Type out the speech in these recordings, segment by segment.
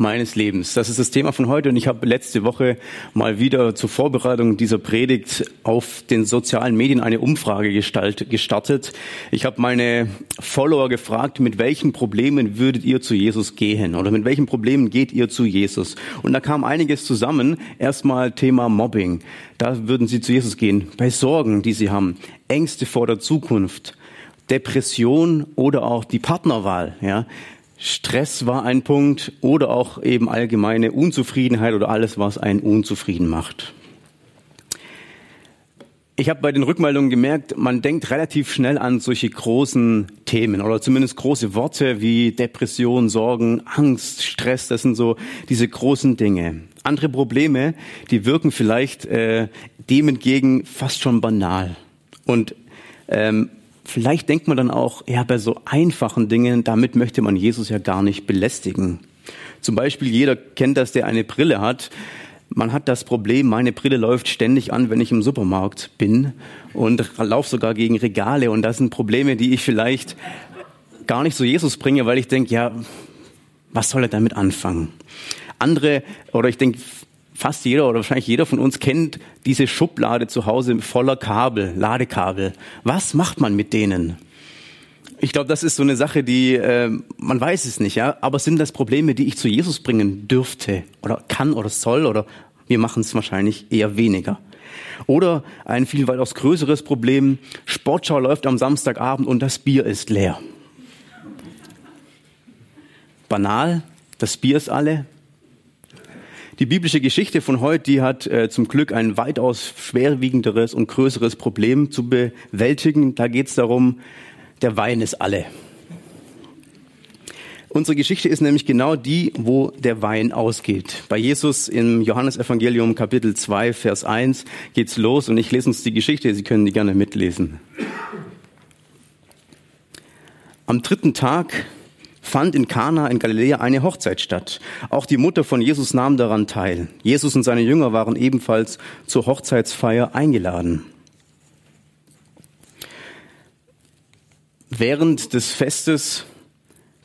meines Lebens. Das ist das Thema von heute und ich habe letzte Woche mal wieder zur Vorbereitung dieser Predigt auf den sozialen Medien eine Umfrage gestartet. Ich habe meine Follower gefragt, mit welchen Problemen würdet ihr zu Jesus gehen oder mit welchen Problemen geht ihr zu Jesus? Und da kam einiges zusammen. Erstmal Thema Mobbing. Da würden sie zu Jesus gehen. Bei Sorgen, die sie haben, Ängste vor der Zukunft, Depression oder auch die Partnerwahl, ja. Stress war ein Punkt oder auch eben allgemeine Unzufriedenheit oder alles, was einen unzufrieden macht. Ich habe bei den Rückmeldungen gemerkt, man denkt relativ schnell an solche großen Themen oder zumindest große Worte wie Depression, Sorgen, Angst, Stress. Das sind so diese großen Dinge. Andere Probleme, die wirken vielleicht äh, dem entgegen fast schon banal. Und ähm, Vielleicht denkt man dann auch, ja, bei so einfachen Dingen, damit möchte man Jesus ja gar nicht belästigen. Zum Beispiel, jeder kennt das, der eine Brille hat. Man hat das Problem, meine Brille läuft ständig an, wenn ich im Supermarkt bin und laufe sogar gegen Regale. Und das sind Probleme, die ich vielleicht gar nicht so Jesus bringe, weil ich denke, ja, was soll er damit anfangen? Andere, oder ich denke, fast jeder oder wahrscheinlich jeder von uns kennt diese Schublade zu Hause voller Kabel, Ladekabel. Was macht man mit denen? Ich glaube, das ist so eine Sache, die äh, man weiß es nicht, ja. Aber sind das Probleme, die ich zu Jesus bringen dürfte oder kann oder soll oder wir machen es wahrscheinlich eher weniger. Oder ein viel weitaus größeres Problem: Sportschau läuft am Samstagabend und das Bier ist leer. Banal, das Bier ist alle, die biblische Geschichte von heute, die hat äh, zum Glück ein weitaus schwerwiegenderes und größeres Problem zu bewältigen. Da geht es darum, der Wein ist alle. Unsere Geschichte ist nämlich genau die, wo der Wein ausgeht. Bei Jesus im Johannesevangelium Kapitel 2, Vers 1 geht's los und ich lese uns die Geschichte, Sie können die gerne mitlesen. Am dritten Tag fand in Kana in Galiläa eine Hochzeit statt. Auch die Mutter von Jesus nahm daran teil. Jesus und seine Jünger waren ebenfalls zur Hochzeitsfeier eingeladen. Während des Festes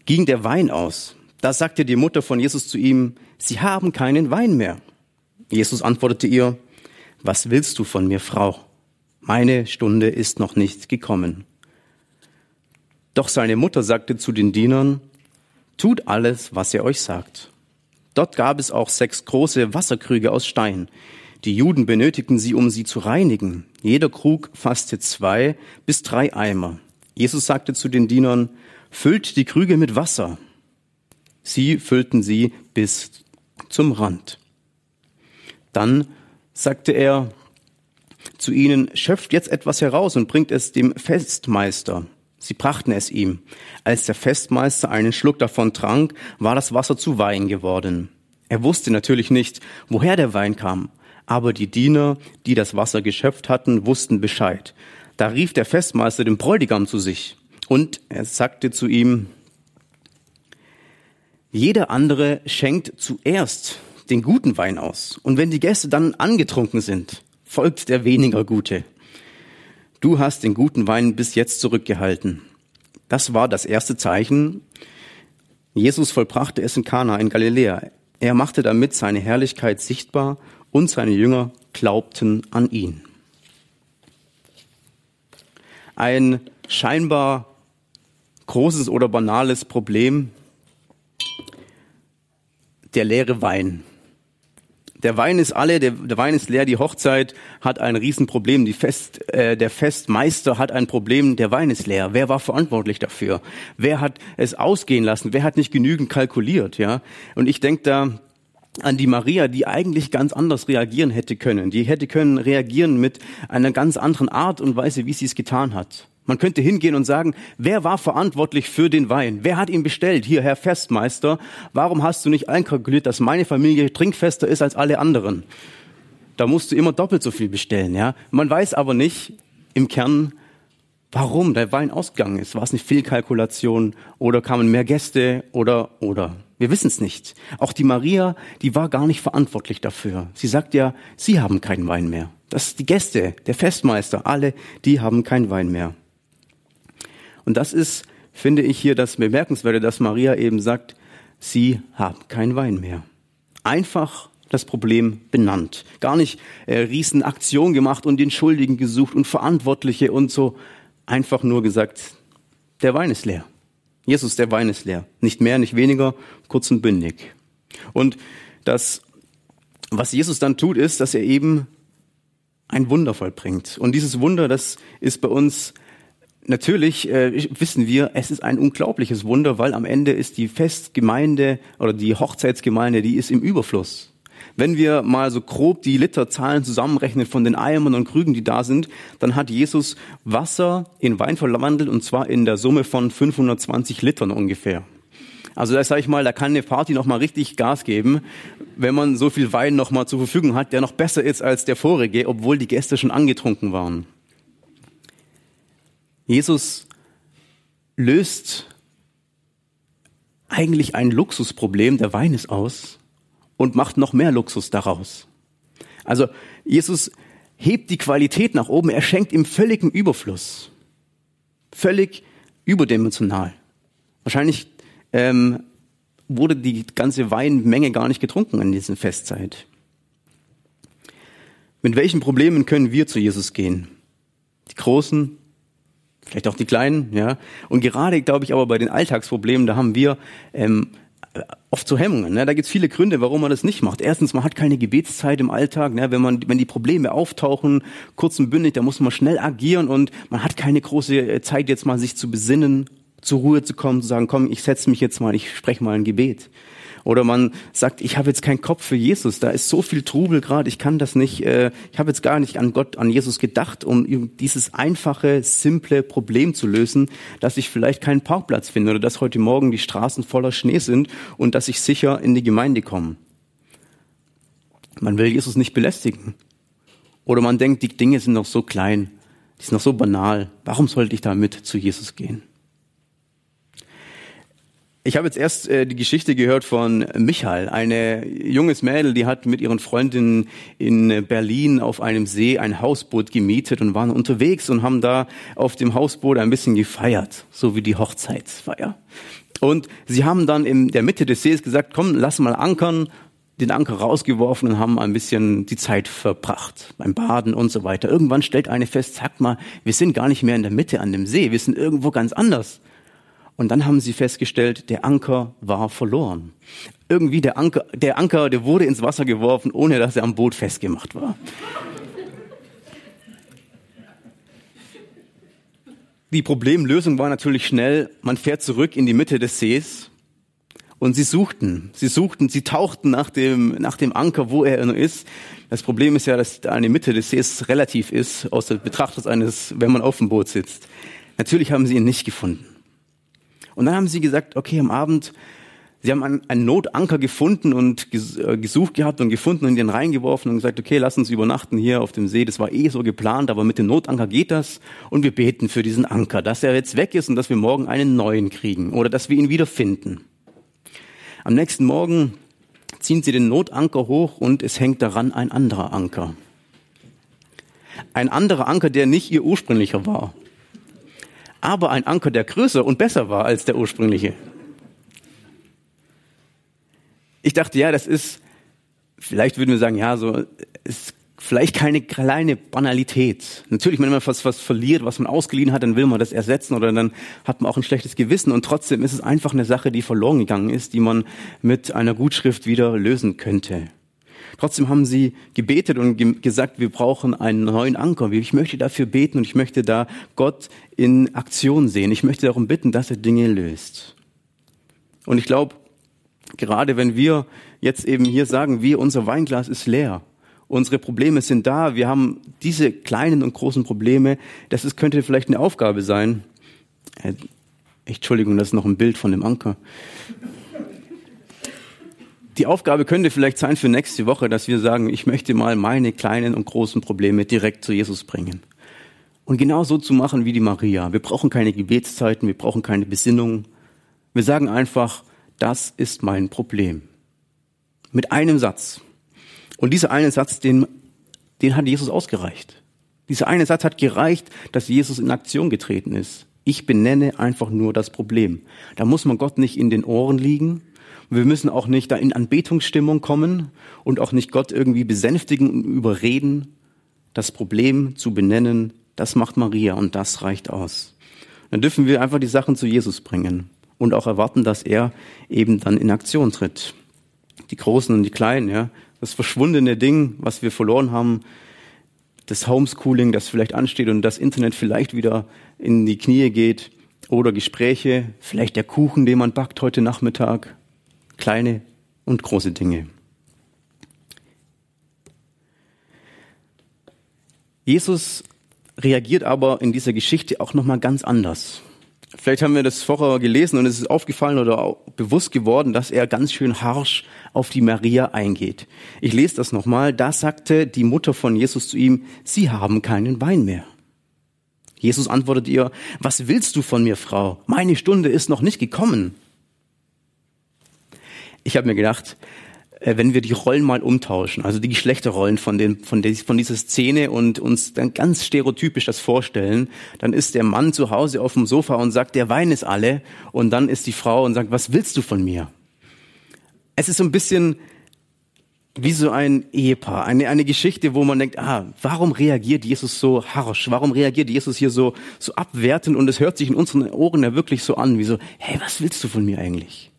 ging der Wein aus. Da sagte die Mutter von Jesus zu ihm, Sie haben keinen Wein mehr. Jesus antwortete ihr, Was willst du von mir, Frau? Meine Stunde ist noch nicht gekommen. Doch seine Mutter sagte zu den Dienern, tut alles, was er euch sagt. Dort gab es auch sechs große Wasserkrüge aus Stein. Die Juden benötigten sie, um sie zu reinigen. Jeder Krug fasste zwei bis drei Eimer. Jesus sagte zu den Dienern, füllt die Krüge mit Wasser. Sie füllten sie bis zum Rand. Dann sagte er zu ihnen, schöpft jetzt etwas heraus und bringt es dem Festmeister. Sie brachten es ihm. Als der Festmeister einen Schluck davon trank, war das Wasser zu Wein geworden. Er wusste natürlich nicht, woher der Wein kam, aber die Diener, die das Wasser geschöpft hatten, wussten Bescheid. Da rief der Festmeister den Bräutigam zu sich und er sagte zu ihm, jeder andere schenkt zuerst den guten Wein aus und wenn die Gäste dann angetrunken sind, folgt der weniger gute. Du hast den guten Wein bis jetzt zurückgehalten. Das war das erste Zeichen. Jesus vollbrachte es in Kana in Galiläa. Er machte damit seine Herrlichkeit sichtbar und seine Jünger glaubten an ihn. Ein scheinbar großes oder banales Problem, der leere Wein. Der Wein ist alle, der, der, Wein ist leer, die Hochzeit hat ein Riesenproblem, die Fest, äh, der Festmeister hat ein Problem, der Wein ist leer. Wer war verantwortlich dafür? Wer hat es ausgehen lassen? Wer hat nicht genügend kalkuliert? Ja, und ich denke da an die Maria, die eigentlich ganz anders reagieren hätte können. Die hätte können reagieren mit einer ganz anderen Art und Weise, wie sie es getan hat. Man könnte hingehen und sagen, wer war verantwortlich für den Wein? Wer hat ihn bestellt? Hier, Herr Festmeister, warum hast du nicht einkalkuliert, dass meine Familie trinkfester ist als alle anderen? Da musst du immer doppelt so viel bestellen, ja? Man weiß aber nicht im Kern, warum der Wein ausgegangen ist. War es eine Fehlkalkulation oder kamen mehr Gäste oder, oder? Wir wissen es nicht. Auch die Maria, die war gar nicht verantwortlich dafür. Sie sagt ja, sie haben keinen Wein mehr. Das ist die Gäste, der Festmeister, alle, die haben keinen Wein mehr. Und das ist, finde ich hier das Bemerkenswerte, dass Maria eben sagt, sie haben keinen Wein mehr. Einfach das Problem benannt. Gar nicht äh, Riesenaktion gemacht und den Schuldigen gesucht und Verantwortliche und so. Einfach nur gesagt, der Wein ist leer. Jesus, der Wein ist leer. Nicht mehr, nicht weniger, kurz und bündig. Und das, was Jesus dann tut, ist, dass er eben ein Wunder vollbringt. Und dieses Wunder, das ist bei uns natürlich äh, wissen wir, es ist ein unglaubliches Wunder, weil am Ende ist die Festgemeinde oder die Hochzeitsgemeinde, die ist im Überfluss. Wenn wir mal so grob die Literzahlen zusammenrechnen von den Eimern und Krügen, die da sind, dann hat Jesus Wasser in Wein verwandelt und zwar in der Summe von 520 Litern ungefähr. Also da sage ich mal, da kann eine Party noch mal richtig Gas geben, wenn man so viel Wein noch mal zur Verfügung hat, der noch besser ist als der vorige, obwohl die Gäste schon angetrunken waren. Jesus löst eigentlich ein Luxusproblem, der Wein ist aus, und macht noch mehr Luxus daraus. Also Jesus hebt die Qualität nach oben, er schenkt im völligen Überfluss. Völlig überdimensional. Wahrscheinlich ähm, wurde die ganze Weinmenge gar nicht getrunken an dieser Festzeit. Mit welchen Problemen können wir zu Jesus gehen? Die großen, vielleicht auch die kleinen, ja. Und gerade, glaube ich, aber bei den Alltagsproblemen, da haben wir ähm, oft so Hemmungen. Ne? Da gibt es viele Gründe, warum man das nicht macht. Erstens, man hat keine Gebetszeit im Alltag. Ne? Wenn man, wenn die Probleme auftauchen, kurz und bündig, da muss man schnell agieren und man hat keine große äh, Zeit, jetzt mal sich zu besinnen, zur Ruhe zu kommen, zu sagen, komm, ich setze mich jetzt mal, ich spreche mal ein Gebet. Oder man sagt, ich habe jetzt keinen Kopf für Jesus, da ist so viel Trubel gerade, ich kann das nicht, äh, ich habe jetzt gar nicht an Gott, an Jesus gedacht, um dieses einfache, simple Problem zu lösen, dass ich vielleicht keinen Parkplatz finde oder dass heute Morgen die Straßen voller Schnee sind und dass ich sicher in die Gemeinde komme. Man will Jesus nicht belästigen. Oder man denkt, die Dinge sind noch so klein, die sind noch so banal. Warum sollte ich damit zu Jesus gehen? Ich habe jetzt erst äh, die Geschichte gehört von Michael, eine junges Mädel, die hat mit ihren Freundinnen in Berlin auf einem See ein Hausboot gemietet und waren unterwegs und haben da auf dem Hausboot ein bisschen gefeiert, so wie die Hochzeitsfeier. Und sie haben dann in der Mitte des Sees gesagt, komm, lass mal ankern, den Anker rausgeworfen und haben ein bisschen die Zeit verbracht beim Baden und so weiter. Irgendwann stellt eine fest, sag mal, wir sind gar nicht mehr in der Mitte an dem See, wir sind irgendwo ganz anders. Und dann haben sie festgestellt, der Anker war verloren. Irgendwie der Anker, der Anker, der wurde ins Wasser geworfen, ohne dass er am Boot festgemacht war. Die Problemlösung war natürlich schnell, man fährt zurück in die Mitte des Sees und sie suchten, sie suchten, sie tauchten nach dem, nach dem Anker, wo er ist. Das Problem ist ja, dass da eine Mitte des Sees relativ ist, aus der Betrachtung eines, wenn man auf dem Boot sitzt. Natürlich haben sie ihn nicht gefunden. Und dann haben sie gesagt, okay, am Abend, sie haben einen, Notanker gefunden und äh, gesucht gehabt und gefunden und den reingeworfen und gesagt, okay, lass uns übernachten hier auf dem See. Das war eh so geplant, aber mit dem Notanker geht das. Und wir beten für diesen Anker, dass er jetzt weg ist und dass wir morgen einen neuen kriegen oder dass wir ihn wieder finden. Am nächsten Morgen ziehen sie den Notanker hoch und es hängt daran ein anderer Anker. Ein anderer Anker, der nicht ihr ursprünglicher war aber ein Anker, der größer und besser war als der ursprüngliche. Ich dachte, ja, das ist, vielleicht würden wir sagen, ja, so, ist vielleicht keine kleine Banalität. Natürlich, wenn man was, was verliert, was man ausgeliehen hat, dann will man das ersetzen oder dann hat man auch ein schlechtes Gewissen und trotzdem ist es einfach eine Sache, die verloren gegangen ist, die man mit einer Gutschrift wieder lösen könnte. Trotzdem haben sie gebetet und ge gesagt, wir brauchen einen neuen Anker. Ich möchte dafür beten und ich möchte da Gott in Aktion sehen. Ich möchte darum bitten, dass er Dinge löst. Und ich glaube, gerade wenn wir jetzt eben hier sagen, wir, unser Weinglas ist leer Unsere Probleme sind da. Wir haben diese kleinen und großen Probleme. Das ist, könnte vielleicht eine Aufgabe sein. Äh, Entschuldigung, das ist noch ein Bild von dem Anker. Die Aufgabe könnte vielleicht sein für nächste Woche, dass wir sagen, ich möchte mal meine kleinen und großen Probleme direkt zu Jesus bringen. Und genau so zu machen wie die Maria. Wir brauchen keine Gebetszeiten, wir brauchen keine Besinnung. Wir sagen einfach, das ist mein Problem. Mit einem Satz. Und dieser eine Satz, den, den hat Jesus ausgereicht. Dieser eine Satz hat gereicht, dass Jesus in Aktion getreten ist. Ich benenne einfach nur das Problem. Da muss man Gott nicht in den Ohren liegen. Wir müssen auch nicht da in Anbetungsstimmung kommen und auch nicht Gott irgendwie besänftigen und überreden. Das Problem zu benennen, das macht Maria und das reicht aus. Dann dürfen wir einfach die Sachen zu Jesus bringen und auch erwarten, dass er eben dann in Aktion tritt. Die Großen und die Kleinen, ja. Das verschwundene Ding, was wir verloren haben, das Homeschooling, das vielleicht ansteht und das Internet vielleicht wieder in die Knie geht oder Gespräche, vielleicht der Kuchen, den man backt heute Nachmittag, kleine und große Dinge. Jesus reagiert aber in dieser Geschichte auch noch mal ganz anders. Vielleicht haben wir das vorher gelesen und es ist aufgefallen oder auch bewusst geworden, dass er ganz schön harsh auf die Maria eingeht. Ich lese das nochmal. Da sagte die Mutter von Jesus zu ihm, Sie haben keinen Wein mehr. Jesus antwortet ihr, was willst du von mir, Frau? Meine Stunde ist noch nicht gekommen. Ich habe mir gedacht, äh, wenn wir die Rollen mal umtauschen, also die Geschlechterrollen von, den, von, der, von dieser Szene und uns dann ganz stereotypisch das vorstellen, dann ist der Mann zu Hause auf dem Sofa und sagt, der Wein ist alle und dann ist die Frau und sagt, was willst du von mir? Es ist so ein bisschen wie so ein Ehepaar, eine, eine Geschichte, wo man denkt, ah, warum reagiert Jesus so harsch? Warum reagiert Jesus hier so, so abwertend? Und es hört sich in unseren Ohren ja wirklich so an, wie so, hey, was willst du von mir eigentlich?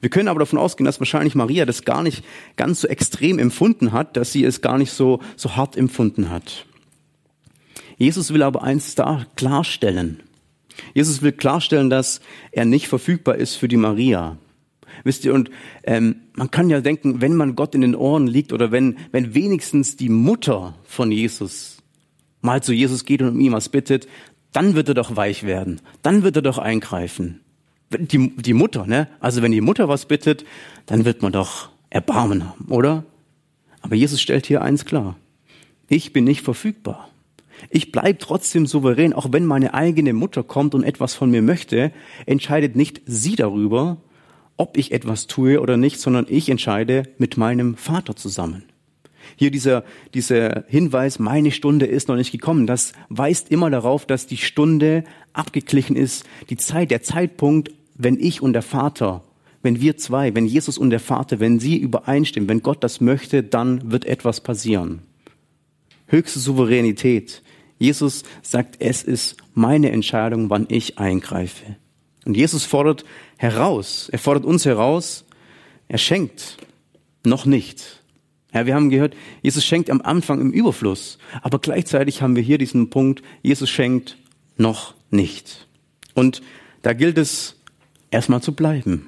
Wir können aber davon ausgehen, dass wahrscheinlich Maria das gar nicht ganz so extrem empfunden hat, dass sie es gar nicht so, so hart empfunden hat. Jesus will aber eins da klarstellen. Jesus will klarstellen, dass er nicht verfügbar ist für die Maria. Wisst ihr, und ähm, man kann ja denken, wenn man Gott in den Ohren liegt oder wenn, wenn wenigstens die Mutter von Jesus mal zu Jesus geht und um ihm was bittet, dann wird er doch weich werden, dann wird er doch eingreifen die, die Mutter, ne? Also wenn die Mutter was bittet, dann wird man doch Erbarmen haben, oder? Aber Jesus stellt hier eins klar. Ich bin nicht verfügbar. Ich bleib trotzdem souverän, auch wenn meine eigene Mutter kommt und etwas von mir möchte, entscheidet nicht sie darüber, ob ich etwas tue oder nicht, sondern ich entscheide mit meinem Vater zusammen. Hier dieser, dieser Hinweis, meine Stunde ist noch nicht gekommen, das weist immer darauf, dass die Stunde abgeglichen ist, die Zeit, der Zeitpunkt wenn ich und der Vater, wenn wir zwei, wenn Jesus und der Vater, wenn sie übereinstimmen, wenn Gott das möchte, dann wird etwas passieren. Höchste Souveränität. Jesus sagt, es ist meine Entscheidung, wann ich eingreife. Und Jesus fordert heraus, er fordert uns heraus, er schenkt noch nicht. Ja, wir haben gehört, Jesus schenkt am Anfang im Überfluss, aber gleichzeitig haben wir hier diesen Punkt, Jesus schenkt noch nicht. Und da gilt es, erstmal zu bleiben.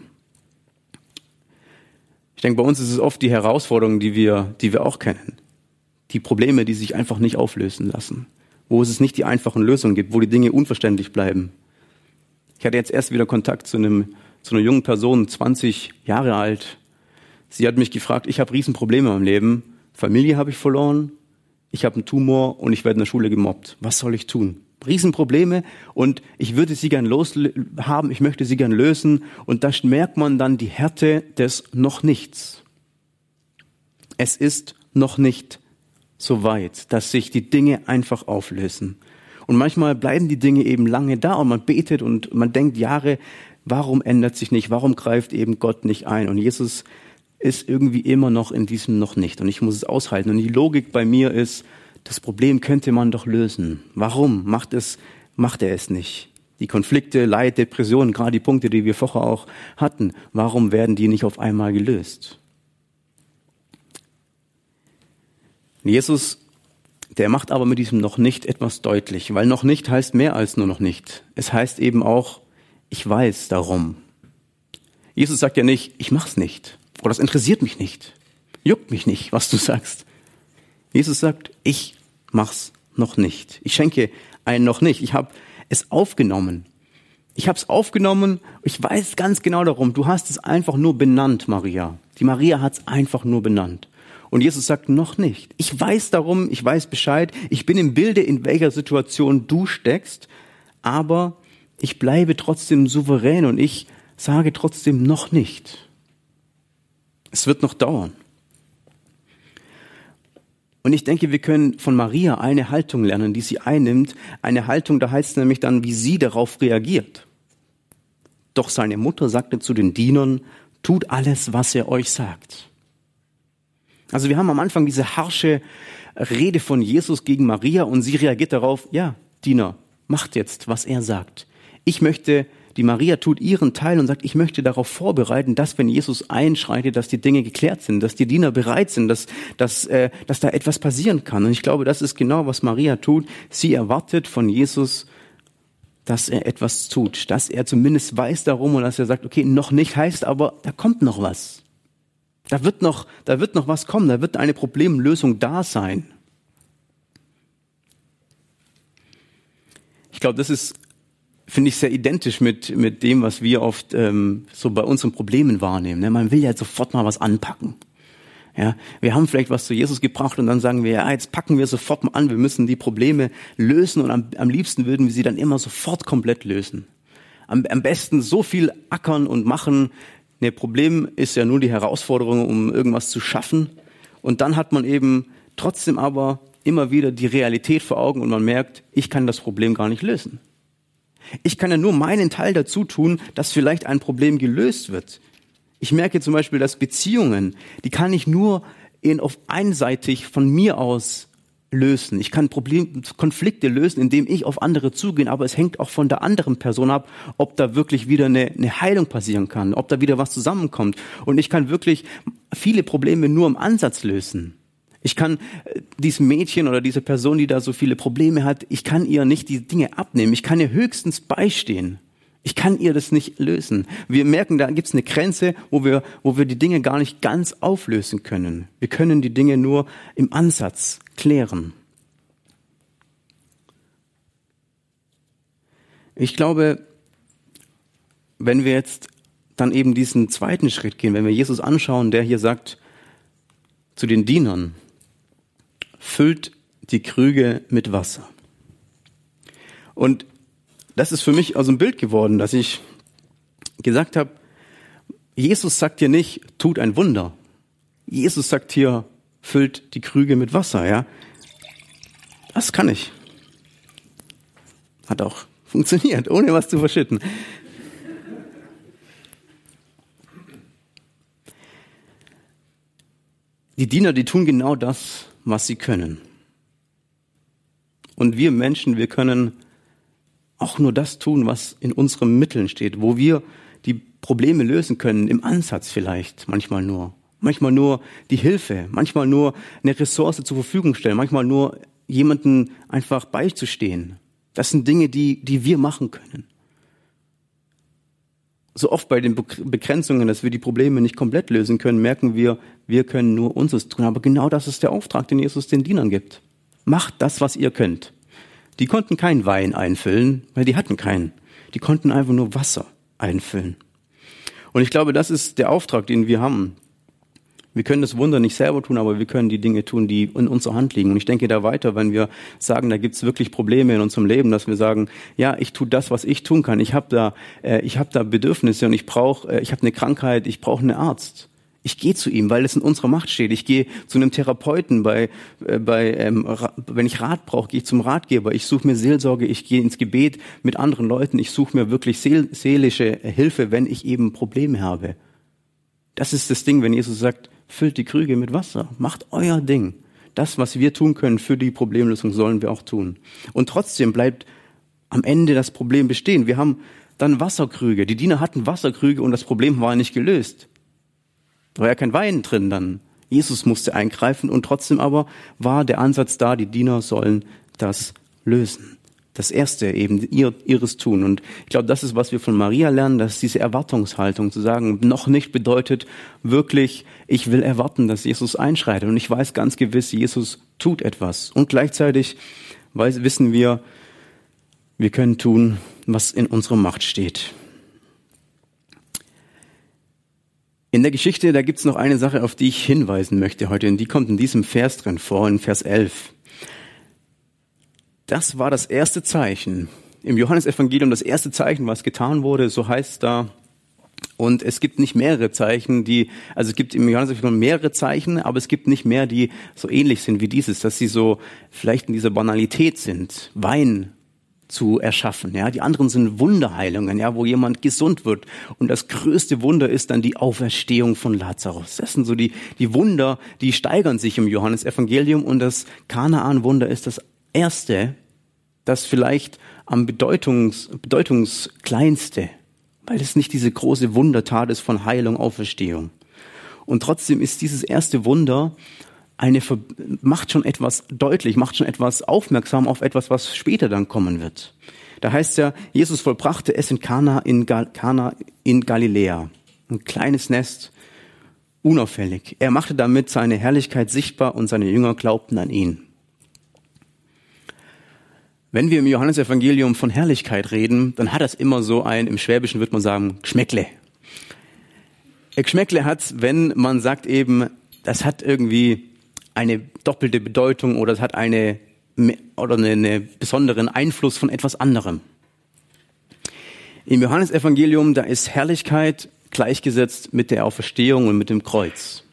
Ich denke, bei uns ist es oft die Herausforderung, die wir, die wir auch kennen. Die Probleme, die sich einfach nicht auflösen lassen. Wo es nicht die einfachen Lösungen gibt, wo die Dinge unverständlich bleiben. Ich hatte jetzt erst wieder Kontakt zu, einem, zu einer jungen Person, 20 Jahre alt. Sie hat mich gefragt, ich habe Riesenprobleme im Leben. Familie habe ich verloren, ich habe einen Tumor und ich werde in der Schule gemobbt. Was soll ich tun? Riesenprobleme und ich würde sie gern loshaben, ich möchte sie gern lösen und da merkt man dann die Härte des noch nichts. Es ist noch nicht so weit, dass sich die Dinge einfach auflösen. Und manchmal bleiben die Dinge eben lange da und man betet und man denkt Jahre, warum ändert sich nicht, warum greift eben Gott nicht ein? Und Jesus ist irgendwie immer noch in diesem noch nicht und ich muss es aushalten. Und die Logik bei mir ist, das Problem könnte man doch lösen. Warum macht es, macht er es nicht? Die Konflikte, Leid, Depressionen, gerade die Punkte, die wir vorher auch hatten, warum werden die nicht auf einmal gelöst? Jesus, der macht aber mit diesem noch nicht etwas deutlich, weil noch nicht heißt mehr als nur noch nicht. Es heißt eben auch, ich weiß darum. Jesus sagt ja nicht, ich mach's nicht oder es interessiert mich nicht, juckt mich nicht, was du sagst. Jesus sagt, ich mach's noch nicht. Ich schenke einen noch nicht. Ich habe es aufgenommen. Ich habe es aufgenommen. Ich weiß ganz genau darum. Du hast es einfach nur benannt, Maria. Die Maria hat es einfach nur benannt. Und Jesus sagt noch nicht. Ich weiß darum, ich weiß Bescheid. Ich bin im Bilde, in welcher Situation du steckst. Aber ich bleibe trotzdem souverän und ich sage trotzdem noch nicht. Es wird noch dauern. Und ich denke, wir können von Maria eine Haltung lernen, die sie einnimmt. Eine Haltung, da heißt es nämlich dann, wie sie darauf reagiert. Doch seine Mutter sagte zu den Dienern, tut alles, was er euch sagt. Also wir haben am Anfang diese harsche Rede von Jesus gegen Maria und sie reagiert darauf, ja, Diener, macht jetzt, was er sagt. Ich möchte die Maria tut ihren Teil und sagt, ich möchte darauf vorbereiten, dass wenn Jesus einschreitet, dass die Dinge geklärt sind, dass die Diener bereit sind, dass, dass, äh, dass da etwas passieren kann. Und ich glaube, das ist genau, was Maria tut. Sie erwartet von Jesus, dass er etwas tut, dass er zumindest weiß darum und dass er sagt, okay, noch nicht heißt, aber da kommt noch was. Da wird noch, da wird noch was kommen, da wird eine Problemlösung da sein. Ich glaube, das ist finde ich sehr identisch mit, mit dem, was wir oft ähm, so bei unseren Problemen wahrnehmen. Ne? Man will ja sofort mal was anpacken. Ja, wir haben vielleicht was zu Jesus gebracht und dann sagen wir, ja, jetzt packen wir sofort mal an, wir müssen die Probleme lösen und am, am liebsten würden wir sie dann immer sofort komplett lösen. Am, am besten so viel ackern und machen. Ne, Problem ist ja nur die Herausforderung, um irgendwas zu schaffen. Und dann hat man eben trotzdem aber immer wieder die Realität vor Augen und man merkt, ich kann das Problem gar nicht lösen. Ich kann ja nur meinen Teil dazu tun, dass vielleicht ein Problem gelöst wird. Ich merke zum Beispiel, dass Beziehungen, die kann ich nur in, auf einseitig von mir aus lösen. Ich kann Problem, Konflikte lösen, indem ich auf andere zugehe, aber es hängt auch von der anderen Person ab, ob da wirklich wieder eine, eine Heilung passieren kann, ob da wieder was zusammenkommt. Und ich kann wirklich viele Probleme nur im Ansatz lösen. Ich kann äh, diesem Mädchen oder dieser Person, die da so viele Probleme hat, ich kann ihr nicht die Dinge abnehmen. Ich kann ihr höchstens beistehen. Ich kann ihr das nicht lösen. Wir merken, da gibt es eine Grenze, wo wir, wo wir die Dinge gar nicht ganz auflösen können. Wir können die Dinge nur im Ansatz klären. Ich glaube, wenn wir jetzt dann eben diesen zweiten Schritt gehen, wenn wir Jesus anschauen, der hier sagt zu den Dienern, füllt die Krüge mit Wasser. Und das ist für mich also ein Bild geworden, dass ich gesagt habe, Jesus sagt hier nicht, tut ein Wunder. Jesus sagt hier, füllt die Krüge mit Wasser, ja. Das kann ich. Hat auch funktioniert, ohne was zu verschütten. Die Diener, die tun genau das, was sie können. Und wir Menschen, wir können auch nur das tun, was in unseren Mitteln steht, wo wir die Probleme lösen können, im Ansatz vielleicht, manchmal nur. Manchmal nur die Hilfe, manchmal nur eine Ressource zur Verfügung stellen, manchmal nur jemanden einfach beizustehen. Das sind Dinge, die, die wir machen können so oft bei den Begrenzungen, dass wir die Probleme nicht komplett lösen können, merken wir, wir können nur unseres tun. Aber genau das ist der Auftrag, den Jesus den Dienern gibt. Macht das, was ihr könnt. Die konnten keinen Wein einfüllen, weil die hatten keinen. Die konnten einfach nur Wasser einfüllen. Und ich glaube, das ist der Auftrag, den wir haben. Wir können das Wunder nicht selber tun, aber wir können die Dinge tun, die in unserer Hand liegen. Und ich denke da weiter, wenn wir sagen, da gibt's wirklich Probleme in unserem Leben, dass wir sagen, ja, ich tue das, was ich tun kann. Ich habe da, äh, ich habe da Bedürfnisse und ich brauche, äh, ich habe eine Krankheit, ich brauche einen Arzt. Ich gehe zu ihm, weil es in unserer Macht steht. Ich gehe zu einem Therapeuten, bei, äh, bei ähm, wenn ich Rat brauche, gehe ich zum Ratgeber. Ich suche mir Seelsorge, ich gehe ins Gebet mit anderen Leuten. Ich suche mir wirklich seel seelische Hilfe, wenn ich eben Probleme habe. Das ist das Ding, wenn Jesus sagt, füllt die Krüge mit Wasser, macht euer Ding. Das, was wir tun können für die Problemlösung, sollen wir auch tun. Und trotzdem bleibt am Ende das Problem bestehen. Wir haben dann Wasserkrüge. Die Diener hatten Wasserkrüge und das Problem war nicht gelöst. Da war ja kein Wein drin dann. Jesus musste eingreifen und trotzdem aber war der Ansatz da, die Diener sollen das lösen. Das erste eben ihr, ihres Tun. Und ich glaube, das ist, was wir von Maria lernen, dass diese Erwartungshaltung zu sagen, noch nicht bedeutet wirklich, ich will erwarten, dass Jesus einschreitet. Und ich weiß ganz gewiss, Jesus tut etwas. Und gleichzeitig weiß, wissen wir, wir können tun, was in unserer Macht steht. In der Geschichte, da gibt's noch eine Sache, auf die ich hinweisen möchte heute, und die kommt in diesem Vers drin vor, in Vers 11. Das war das erste Zeichen. Im Johannesevangelium das erste Zeichen, was getan wurde, so heißt da. Und es gibt nicht mehrere Zeichen, die, also es gibt im Johannesevangelium mehrere Zeichen, aber es gibt nicht mehr, die so ähnlich sind wie dieses, dass sie so vielleicht in dieser Banalität sind. Wein zu erschaffen. Ja, die anderen sind Wunderheilungen, ja, wo jemand gesund wird. Und das größte Wunder ist dann die Auferstehung von Lazarus. Das sind so die, die Wunder, die steigern sich im Johannesevangelium. Und das Kanaan-Wunder ist das erste, das vielleicht am Bedeutungs, bedeutungskleinste, weil es nicht diese große Wundertat ist von Heilung, Auferstehung. Und trotzdem ist dieses erste Wunder eine, macht schon etwas deutlich, macht schon etwas aufmerksam auf etwas, was später dann kommen wird. Da heißt ja, Jesus vollbrachte es in Kana in, Gal Kana in Galiläa. Ein kleines Nest, unauffällig. Er machte damit seine Herrlichkeit sichtbar und seine Jünger glaubten an ihn. Wenn wir im Johannesevangelium von Herrlichkeit reden, dann hat das immer so ein, im Schwäbischen würde man sagen, Geschmäckle. Geschmäckle hat, wenn man sagt eben, das hat irgendwie eine doppelte Bedeutung oder es hat eine oder einen eine besonderen Einfluss von etwas anderem. Im Johannesevangelium, da ist Herrlichkeit gleichgesetzt mit der Auferstehung und mit dem Kreuz.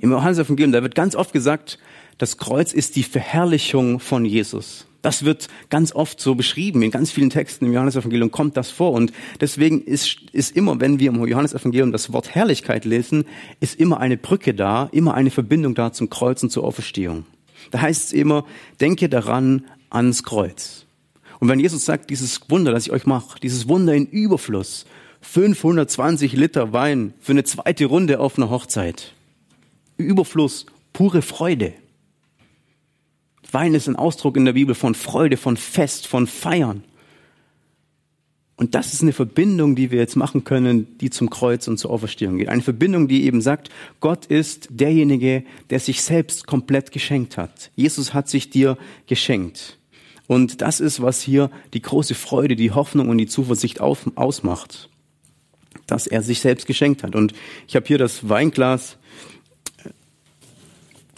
Im Johannesevangelium, da wird ganz oft gesagt, das Kreuz ist die Verherrlichung von Jesus. Das wird ganz oft so beschrieben. In ganz vielen Texten im Johannesevangelium kommt das vor. Und deswegen ist, ist immer, wenn wir im Johannesevangelium das Wort Herrlichkeit lesen, ist immer eine Brücke da, immer eine Verbindung da zum Kreuz und zur Auferstehung. Da heißt es immer, denke daran ans Kreuz. Und wenn Jesus sagt, dieses Wunder, das ich euch mache, dieses Wunder in Überfluss, 520 Liter Wein für eine zweite Runde auf einer Hochzeit. Überfluss, pure Freude. Wein ist ein Ausdruck in der Bibel von Freude, von Fest, von Feiern. Und das ist eine Verbindung, die wir jetzt machen können, die zum Kreuz und zur Auferstehung geht. Eine Verbindung, die eben sagt, Gott ist derjenige, der sich selbst komplett geschenkt hat. Jesus hat sich dir geschenkt. Und das ist, was hier die große Freude, die Hoffnung und die Zuversicht auf, ausmacht. Dass er sich selbst geschenkt hat. Und ich habe hier das Weinglas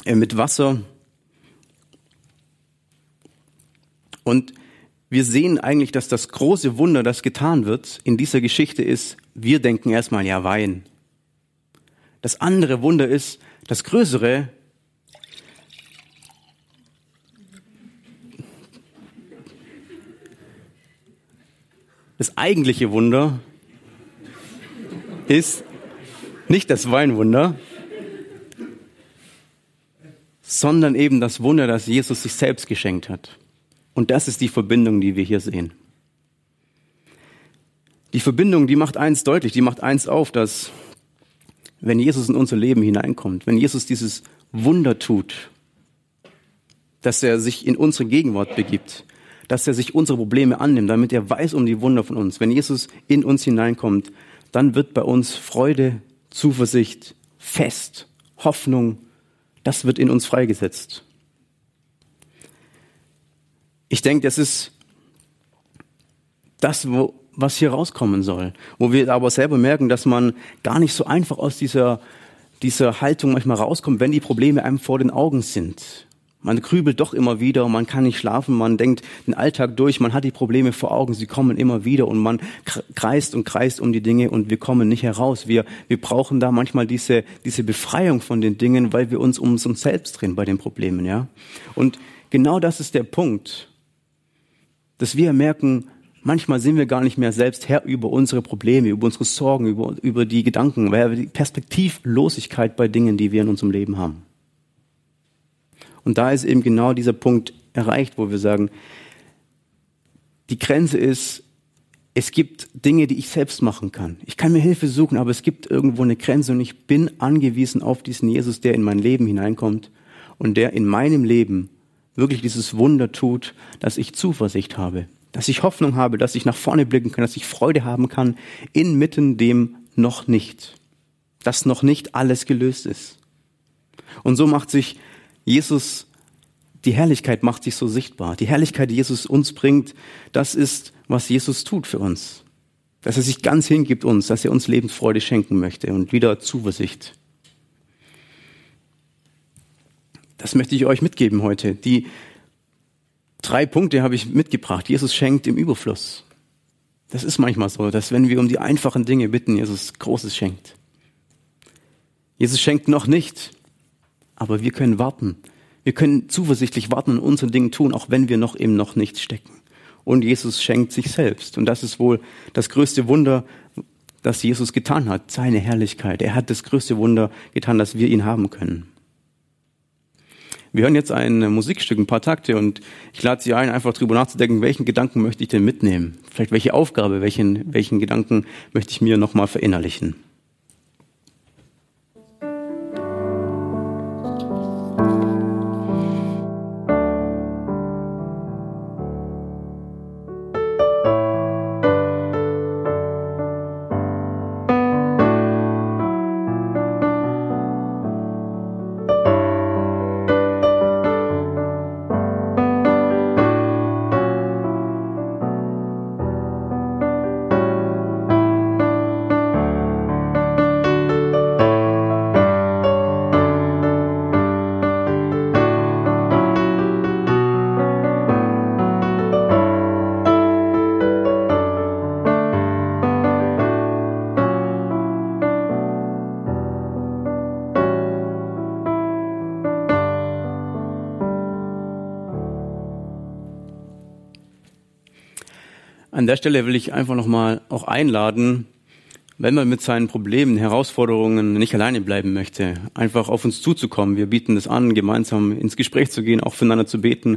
äh, mit Wasser Und wir sehen eigentlich, dass das große Wunder, das getan wird in dieser Geschichte ist, wir denken erstmal, ja, Wein. Das andere Wunder ist, das größere, das eigentliche Wunder ist nicht das Weinwunder, sondern eben das Wunder, das Jesus sich selbst geschenkt hat. Und das ist die Verbindung, die wir hier sehen. Die Verbindung, die macht eins deutlich, die macht eins auf, dass wenn Jesus in unser Leben hineinkommt, wenn Jesus dieses Wunder tut, dass er sich in unsere Gegenwart begibt, dass er sich unsere Probleme annimmt, damit er weiß um die Wunder von uns. Wenn Jesus in uns hineinkommt, dann wird bei uns Freude, Zuversicht, Fest, Hoffnung, das wird in uns freigesetzt. Ich denke, das ist das, wo, was hier rauskommen soll. Wo wir aber selber merken, dass man gar nicht so einfach aus dieser, dieser Haltung manchmal rauskommt, wenn die Probleme einem vor den Augen sind. Man grübelt doch immer wieder, man kann nicht schlafen, man denkt den Alltag durch, man hat die Probleme vor Augen, sie kommen immer wieder und man kreist und kreist um die Dinge und wir kommen nicht heraus. Wir, wir brauchen da manchmal diese, diese Befreiung von den Dingen, weil wir uns um uns selbst drehen bei den Problemen, ja. Und genau das ist der Punkt dass wir merken, manchmal sind wir gar nicht mehr selbst Herr über unsere Probleme, über unsere Sorgen, über, über die Gedanken, weil die Perspektivlosigkeit bei Dingen, die wir in unserem Leben haben. Und da ist eben genau dieser Punkt erreicht, wo wir sagen, die Grenze ist, es gibt Dinge, die ich selbst machen kann. Ich kann mir Hilfe suchen, aber es gibt irgendwo eine Grenze und ich bin angewiesen auf diesen Jesus, der in mein Leben hineinkommt und der in meinem Leben wirklich dieses Wunder tut, dass ich Zuversicht habe, dass ich Hoffnung habe, dass ich nach vorne blicken kann, dass ich Freude haben kann, inmitten dem noch nicht, dass noch nicht alles gelöst ist. Und so macht sich Jesus, die Herrlichkeit macht sich so sichtbar. Die Herrlichkeit, die Jesus uns bringt, das ist, was Jesus tut für uns. Dass er sich ganz hingibt uns, dass er uns Lebensfreude schenken möchte und wieder Zuversicht. Das möchte ich euch mitgeben heute. Die drei Punkte habe ich mitgebracht. Jesus schenkt im Überfluss. Das ist manchmal so, dass wenn wir um die einfachen Dinge bitten, Jesus Großes schenkt. Jesus schenkt noch nicht, aber wir können warten. Wir können zuversichtlich warten und unsere Dinge tun, auch wenn wir noch im noch nicht stecken. Und Jesus schenkt sich selbst. Und das ist wohl das größte Wunder, das Jesus getan hat, seine Herrlichkeit. Er hat das größte Wunder getan, dass wir ihn haben können. Wir hören jetzt ein Musikstück, ein paar Takte und ich lade Sie ein, einfach drüber nachzudenken, welchen Gedanken möchte ich denn mitnehmen? Vielleicht welche Aufgabe, welchen, welchen Gedanken möchte ich mir nochmal verinnerlichen? An der Stelle will ich einfach nochmal auch einladen, wenn man mit seinen Problemen, Herausforderungen nicht alleine bleiben möchte, einfach auf uns zuzukommen. Wir bieten es an, gemeinsam ins Gespräch zu gehen, auch füreinander zu beten,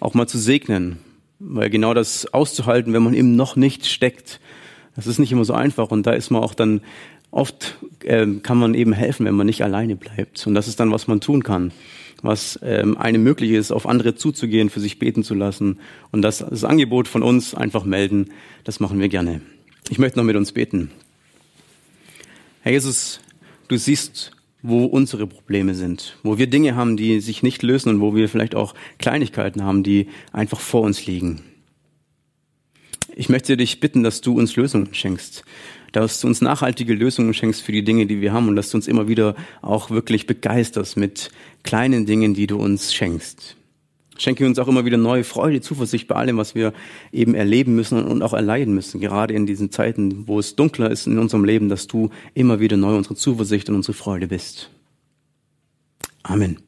auch mal zu segnen. Weil genau das auszuhalten, wenn man eben noch nicht steckt, das ist nicht immer so einfach. Und da ist man auch dann, oft äh, kann man eben helfen, wenn man nicht alleine bleibt. Und das ist dann, was man tun kann was ähm, einem möglich ist, auf andere zuzugehen, für sich beten zu lassen. Und das, das Angebot von uns einfach melden, das machen wir gerne. Ich möchte noch mit uns beten. Herr Jesus, du siehst, wo unsere Probleme sind, wo wir Dinge haben, die sich nicht lösen und wo wir vielleicht auch Kleinigkeiten haben, die einfach vor uns liegen. Ich möchte dich bitten, dass du uns Lösungen schenkst, dass du uns nachhaltige Lösungen schenkst für die Dinge, die wir haben und dass du uns immer wieder auch wirklich begeisterst mit kleinen Dingen, die du uns schenkst. Schenke uns auch immer wieder neue Freude, Zuversicht bei allem, was wir eben erleben müssen und auch erleiden müssen, gerade in diesen Zeiten, wo es dunkler ist in unserem Leben, dass du immer wieder neu unsere Zuversicht und unsere Freude bist. Amen.